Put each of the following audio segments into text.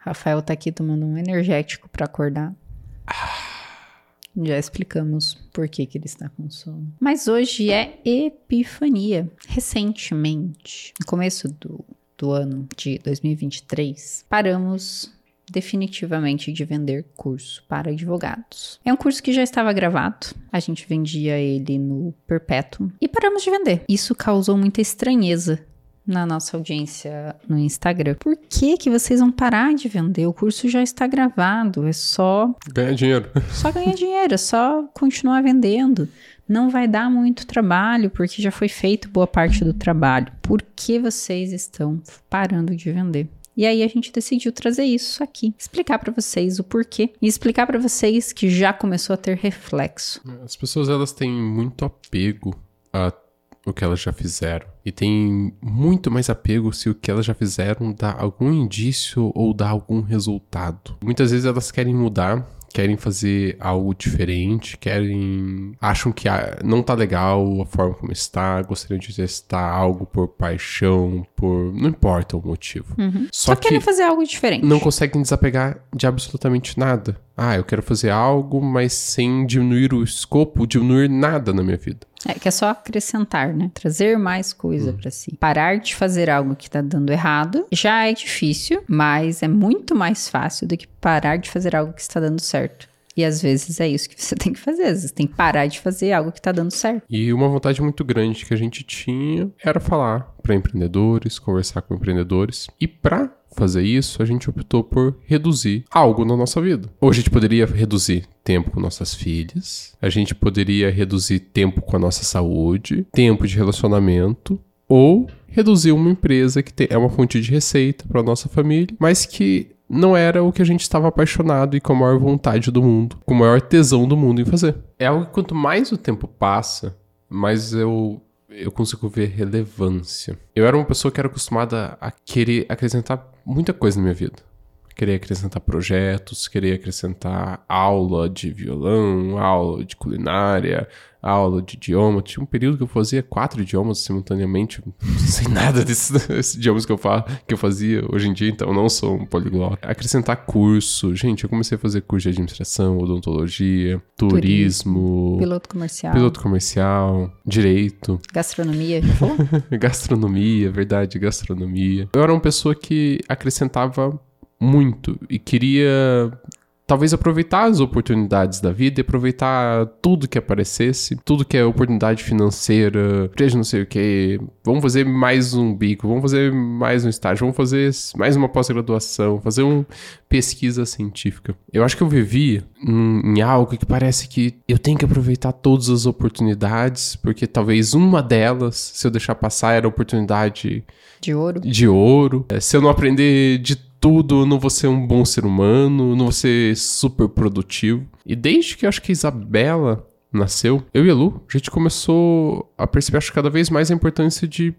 Rafael tá aqui tomando um energético para acordar. Já explicamos por que, que ele está com sono. Mas hoje é Epifania. Recentemente, no começo do, do ano de 2023, paramos definitivamente de vender curso para advogados. É um curso que já estava gravado, a gente vendia ele no Perpétuo e paramos de vender. Isso causou muita estranheza na nossa audiência no Instagram. Por que que vocês vão parar de vender? O curso já está gravado, é só Ganhar dinheiro. só ganhar dinheiro, é só continuar vendendo. Não vai dar muito trabalho, porque já foi feito boa parte do trabalho. Por que vocês estão parando de vender? E aí a gente decidiu trazer isso aqui, explicar para vocês o porquê e explicar para vocês que já começou a ter reflexo. As pessoas elas têm muito apego a o que elas já fizeram. E tem muito mais apego se o que elas já fizeram dá algum indício ou dá algum resultado. Muitas vezes elas querem mudar, querem fazer algo diferente, querem. acham que ah, não tá legal a forma como está, gostariam de testar algo por paixão, por. não importa o motivo. Só, Só, querem que fazer algo diferente. não conseguem desapegar de absolutamente nada. Ah, eu quero fazer algo, mas sem diminuir o escopo, diminuir nada na minha vida. É que é só acrescentar, né? Trazer mais coisa pra si. Parar de fazer algo que tá dando errado já é difícil, mas é muito mais fácil do que parar de fazer algo que está dando certo. E às vezes é isso que você tem que fazer. Às vezes tem que parar de fazer algo que tá dando certo. E uma vontade muito grande que a gente tinha era falar para empreendedores, conversar com empreendedores. E para fazer isso, a gente optou por reduzir algo na nossa vida. Ou a gente poderia reduzir tempo com nossas filhas, a gente poderia reduzir tempo com a nossa saúde, tempo de relacionamento, ou reduzir uma empresa que é uma fonte de receita para nossa família, mas que não era o que a gente estava apaixonado e com a maior vontade do mundo, com o maior tesão do mundo em fazer. É algo que quanto mais o tempo passa, mais eu eu consigo ver relevância. Eu era uma pessoa que era acostumada a querer acrescentar muita coisa na minha vida. Querer acrescentar projetos, querer acrescentar aula de violão, aula de culinária, aula de idioma. Tinha um período que eu fazia quatro idiomas simultaneamente. Sei nada desses, desses idiomas que eu, fa que eu fazia hoje em dia, então eu não sou um poliglota. Acrescentar curso. Gente, eu comecei a fazer curso de administração, odontologia, turismo, Piloto comercial, piloto comercial, direito, gastronomia, gastronomia, verdade, gastronomia. Eu era uma pessoa que acrescentava muito e queria talvez aproveitar as oportunidades da vida e aproveitar tudo que aparecesse, tudo que é oportunidade financeira, empresa não sei o que, vamos fazer mais um bico, vamos fazer mais um estágio, vamos fazer mais uma pós-graduação, fazer uma pesquisa científica. Eu acho que eu vivi em, algo que parece que eu tenho que aproveitar todas as oportunidades, porque talvez uma delas, se eu deixar passar, era a oportunidade De ouro. de ouro. É, Se eu não aprender de tudo, não vou ser um bom ser humano, não vou ser super produtivo. E desde que eu acho que Isabela nasceu, eu e a Lu, a gente começou a perceber, acho, cada vez mais a importância de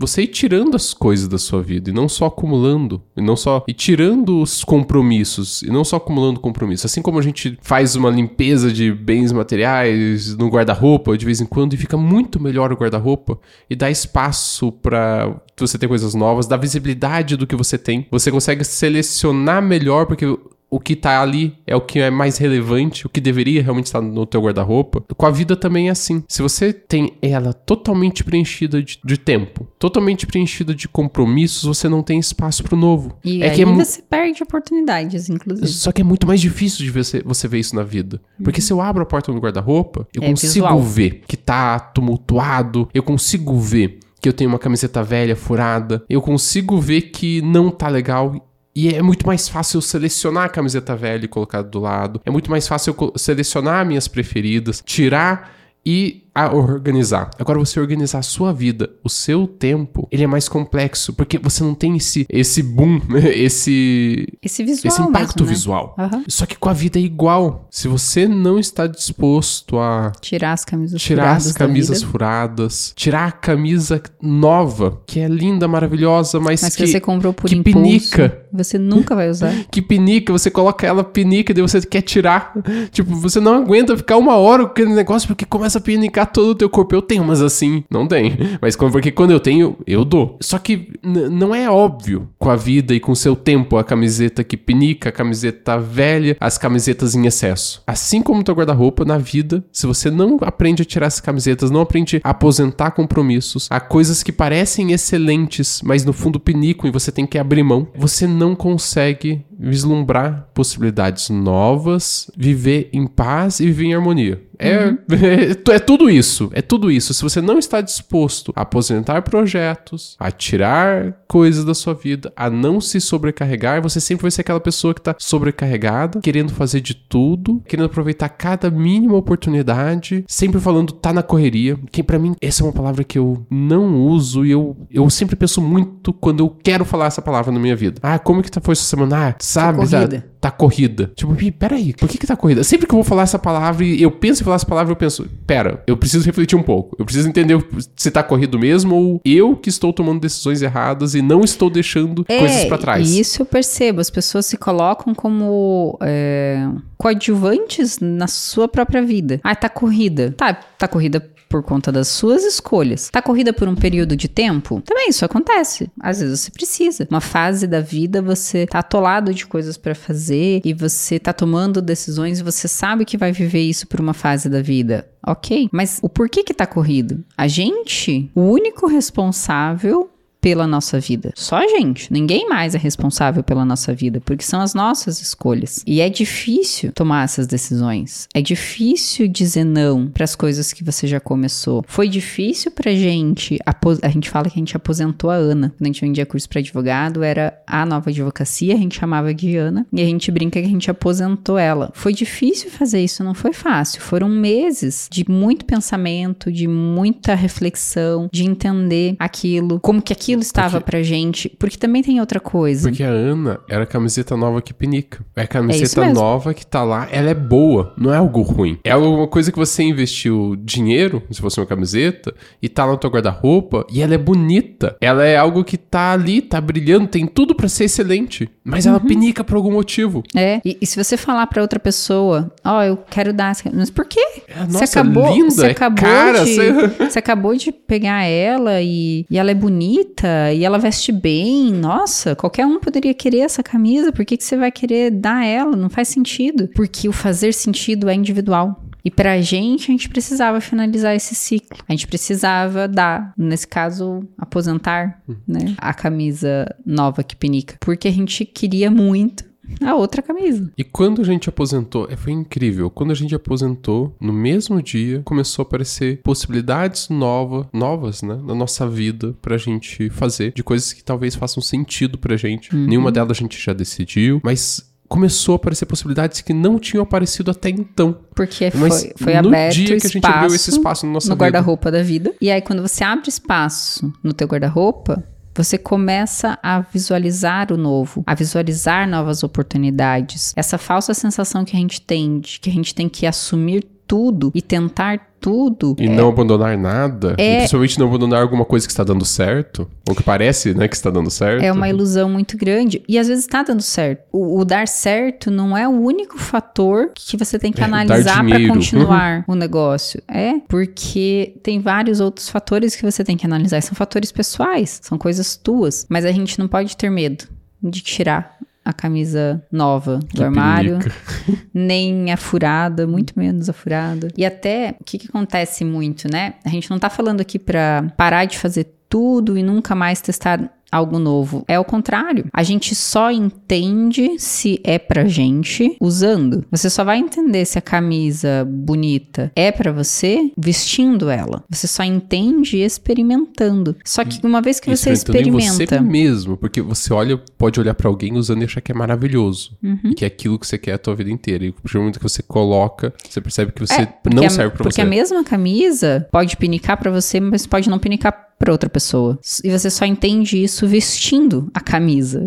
você ir tirando as coisas da sua vida e não só acumulando, e não só e tirando os compromissos e não só acumulando compromissos. Assim como a gente faz uma limpeza de bens materiais no guarda-roupa de vez em quando e fica muito melhor o guarda-roupa e dá espaço para você ter coisas novas, dá visibilidade do que você tem. Você consegue selecionar melhor porque o que tá ali é o que é mais relevante, o que deveria realmente estar no teu guarda-roupa. Com a vida também é assim. Se você tem ela totalmente preenchida de, de tempo, totalmente preenchida de compromissos, você não tem espaço pro novo. E é aí que é mu- você perde oportunidades, inclusive. só que é muito mais difícil de você, você ver isso na vida. Porque se eu abro a porta do guarda-roupa, eu É consigo visual. ver que tá tumultuado, eu consigo ver que eu tenho uma camiseta velha furada, eu consigo ver que não tá legal. E é muito mais fácil eu selecionar a camiseta velha e colocar do lado. É muito mais fácil eu selecionar minhas preferidas, tirar e a organizar. Agora você organizar a sua vida, o seu tempo, ele é mais complexo, porque você não tem esse esse boom, esse Esse visual esse impacto mesmo, né? visual. Aham. Só que com a vida é igual. Se você não está disposto a Tirar as camisas tirar furadas as da camisas furadas, tirar a camisa nova, que é linda, maravilhosa, mas, Mas que, que você comprou por que impulso, pinica. você nunca vai usar. que pinica, você coloca ela pinica e daí você quer tirar. Tipo, você não aguenta ficar uma hora com aquele negócio porque começa começa a pinicar todo o teu corpo. Eu tenho, mas assim, não tem. Mas porque quando eu tenho, eu dou. Só que não é óbvio com a vida e com o seu tempo a camiseta que pinica, a camiseta velha, as camisetas em excesso. Assim como teu guarda-roupa na vida, se você não aprende a tirar essas camisetas, não aprende a aposentar compromissos, a coisas que parecem excelentes, mas no fundo pinicam e você tem que abrir mão, você não consegue vislumbrar possibilidades novas, viver em paz e viver em harmonia. É, uhum. é, é, tudo isso. É tudo isso. Se você não está disposto a aposentar projetos, a tirar coisas da sua vida, a não se sobrecarregar, você sempre vai ser aquela pessoa que está sobrecarregada, querendo fazer de tudo, querendo aproveitar cada mínima oportunidade, sempre falando tá na correria. Que para mim essa é uma palavra que eu não uso e eu, eu sempre penso muito quando eu quero falar essa palavra na minha vida. Ah, como que tá, foi essa semana? Ah, sabe? Tá corrida. Tá, corrida. Tipo, peraí, por que que tá corrida? Sempre que eu vou falar essa palavra e eu penso em falar essa palavra, eu penso, pera, eu preciso refletir um pouco. Eu preciso entender se tá corrido mesmo ou eu que estou tomando decisões erradas e não estou deixando é, coisas para trás. Isso eu percebo. As pessoas se colocam como é, coadjuvantes na sua própria vida. Ah, tá corrida. Tá, tá corrida por conta das suas escolhas. Tá corrida por um período de tempo? Também isso acontece. Às vezes você precisa. Uma fase da vida você tá atolado de coisas para fazer e você tá tomando decisões e você sabe que vai viver isso por uma fase da vida. Ok, mas o porquê que tá corrido? A gente, o único responsável pela nossa vida. Só a gente. Ninguém mais é responsável pela nossa vida, porque são as nossas escolhas. E é difícil tomar essas decisões. É difícil dizer não para as coisas que você já começou. Foi difícil pra gente. A gente fala que a gente aposentou a Ana. Quando a gente vendia curso para advogado, era a nova advocacia, a gente chamava de Ana. E a gente brinca que a gente aposentou ela. Foi difícil fazer isso, não foi fácil. Foram meses de muito pensamento, de muita reflexão, de entender aquilo, como que aquilo aquilo estava porque, pra gente. Porque também tem outra coisa. Porque a Ana era a camiseta nova que pinica. É a camiseta é nova que tá lá, ela é boa, não é algo ruim. É alguma coisa que você investiu dinheiro, se fosse uma camiseta, e tá no teu guarda-roupa, e ela é bonita. Ela é algo que tá ali, tá brilhando, tem tudo para ser excelente. Mas ela uhum. pinica por algum motivo. É, e, e se você falar para outra pessoa, ó, oh, eu quero dar essa... Mas por quê? É, nossa, você acabou, linda, você é acabou cara, de, você... você acabou de pegar ela e, e ela é bonita bonita e ela veste bem. Nossa, qualquer um poderia querer essa camisa. Por que, que você vai querer dar ela? Não faz sentido. Porque o fazer sentido é individual. E pra gente, a gente precisava finalizar esse ciclo. A gente precisava dar, nesse caso, aposentar, hum. né? A camisa nova que pinica. Porque a gente queria muito a outra camisa. E quando a gente aposentou, é, foi incrível. Quando a gente aposentou, no mesmo dia, começou a aparecer possibilidades nova, novas, né, na nossa vida pra gente fazer, de coisas que talvez façam sentido pra gente. Uhum. Nenhuma delas a gente já decidiu, mas começou a aparecer possibilidades que não tinham aparecido até então. Porque foi, foi no aberto dia que a gente abriu esse espaço no nosso no guarda-roupa da vida. E aí quando você abre espaço no teu guarda-roupa, você começa a visualizar o novo, a visualizar novas oportunidades. Essa falsa sensação que a gente tem de que a gente tem que assumir tudo e tentar tudo. E é, não abandonar nada. É, principalmente não abandonar alguma coisa que está dando certo. Ou que parece, né, que está dando certo. É uma ilusão muito grande. E às vezes está dando certo. O, o, dar certo não é o único fator que você tem que é, analisar para continuar o negócio. É, porque tem vários outros fatores que você tem que analisar. São fatores pessoais, são coisas tuas. Mas a gente não pode ter medo de tirar a camisa nova do que armário, nem a furada, muito menos a furada. E até, o que, que acontece muito, né? A gente não tá falando aqui para parar de fazer tudo e nunca mais testar algo novo. É o contrário. A gente só entende se é pra gente usando. Você só vai entender se a camisa bonita é para você vestindo ela. Você só entende experimentando. Só que uma vez que você experimenta, você mesmo, porque você olha, pode olhar para alguém usando e achar que é maravilhoso, uhum. que é aquilo que você quer a tua vida inteira. E o momento que você coloca, você percebe que você é, não serve para você. Porque a mesma camisa pode pinicar para você, mas pode não pinicar para outra pessoa. E você só entende isso vestindo a camisa,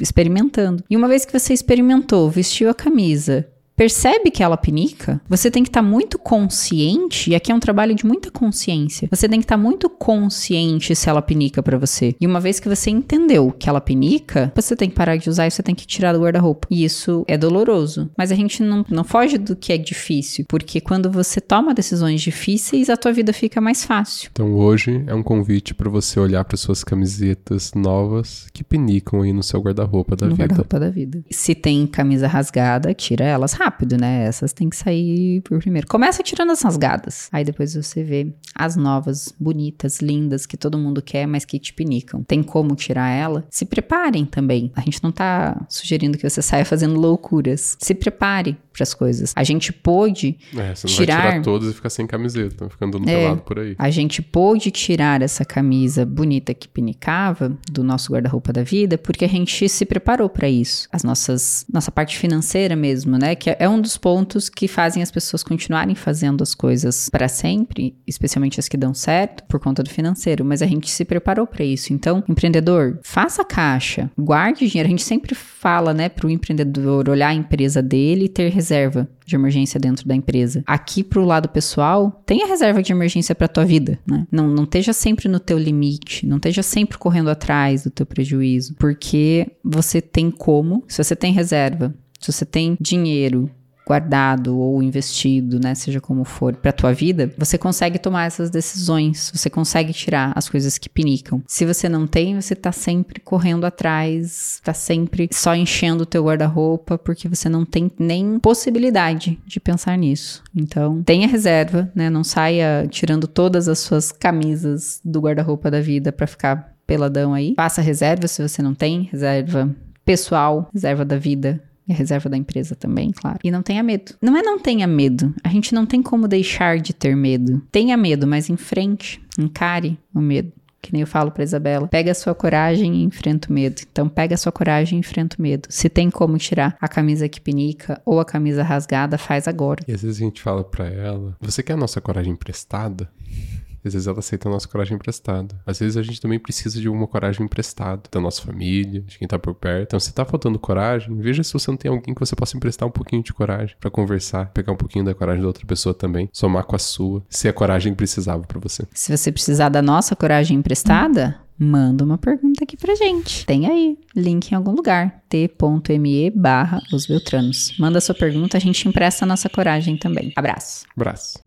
experimentando. E uma vez que você experimentou, vestiu a camisa, percebe que ela pinica, você tem que estar tá muito consciente, e aqui é um trabalho de muita consciência. Você tem que estar tá muito consciente se ela pinica para você. E uma vez que você entendeu que ela pinica, você tem que parar de usar e você tem que tirar do guarda-roupa. E isso é doloroso. Mas a gente não, não foge do que é difícil, porque quando você toma decisões difíceis, a tua vida fica mais fácil. Então hoje é um convite para você olhar para suas camisetas novas que pinicam aí no seu guarda-roupa da no vida. guarda-roupa da vida. Se tem camisa rasgada, tira elas rápido, né? Essas tem que sair por primeiro. Começa tirando as rasgadas. Aí depois você vê as novas, bonitas, lindas, que todo mundo quer, mas que te pinicam. Tem como tirar ela? Se preparem também. A gente não tá sugerindo que você saia fazendo loucuras. Se prepare para as coisas. A gente pôde é, você não tirar... tirar todas e ficar sem camiseta, ficando no é, pelado por aí. A gente pôde tirar essa camisa bonita que pinicava do nosso guarda-roupa da vida porque a gente se preparou para isso. As nossas nossa parte financeira mesmo, né, que é um dos pontos que fazem as pessoas continuarem fazendo as coisas para sempre, especialmente as que dão certo por conta do financeiro, mas a gente se preparou para isso. Então, empreendedor, faça caixa, guarde dinheiro. A gente sempre fala, né, para o empreendedor olhar a empresa dele e ter reserva de emergência dentro da empresa. Aqui pro lado pessoal, tenha reserva de emergência para tua vida, né? Não, não esteja sempre no teu limite, não esteja sempre correndo atrás do teu prejuízo, porque você tem como, se você tem reserva, se você tem dinheiro guardado ou investido, né, seja como for, para tua vida, você consegue tomar essas decisões, você consegue tirar as coisas que pinicam. Se você não tem, você tá sempre correndo atrás, tá sempre só enchendo o teu guarda-roupa porque você não tem nem possibilidade de pensar nisso. Então, tenha reserva, né, não saia tirando todas as suas camisas do guarda-roupa da vida para ficar peladão aí. Faça reserva se você não tem, reserva pessoal, reserva da vida, e a reserva da empresa também, claro. E não tenha medo. Não é não tenha medo. A gente não tem como deixar de ter medo. Tenha medo, mas em frente, encare o medo. Que nem eu falo pra Isabela. Pega a sua coragem e enfrenta o medo. Então, pega a sua coragem e enfrenta o medo. Se tem como tirar a camisa que pinica ou a camisa rasgada, faz agora. E às vezes a gente fala pra ela: Você quer a nossa coragem emprestada? Às vezes ela aceita a nossa coragem emprestada. Às vezes a gente também precisa de uma coragem emprestada da nossa família, de quem tá por perto. Então, se tá faltando coragem, veja se você não tem alguém que você possa emprestar um pouquinho de coragem para conversar, pegar um pouquinho da coragem da outra pessoa também, somar com a sua, se a coragem precisava para você. Se você precisar da nossa coragem emprestada, manda uma pergunta aqui pra gente. Tem aí, link em algum lugar, t.me barra os Beltranos. Manda sua pergunta, a gente empresta a nossa coragem também. Abraço. Abraço.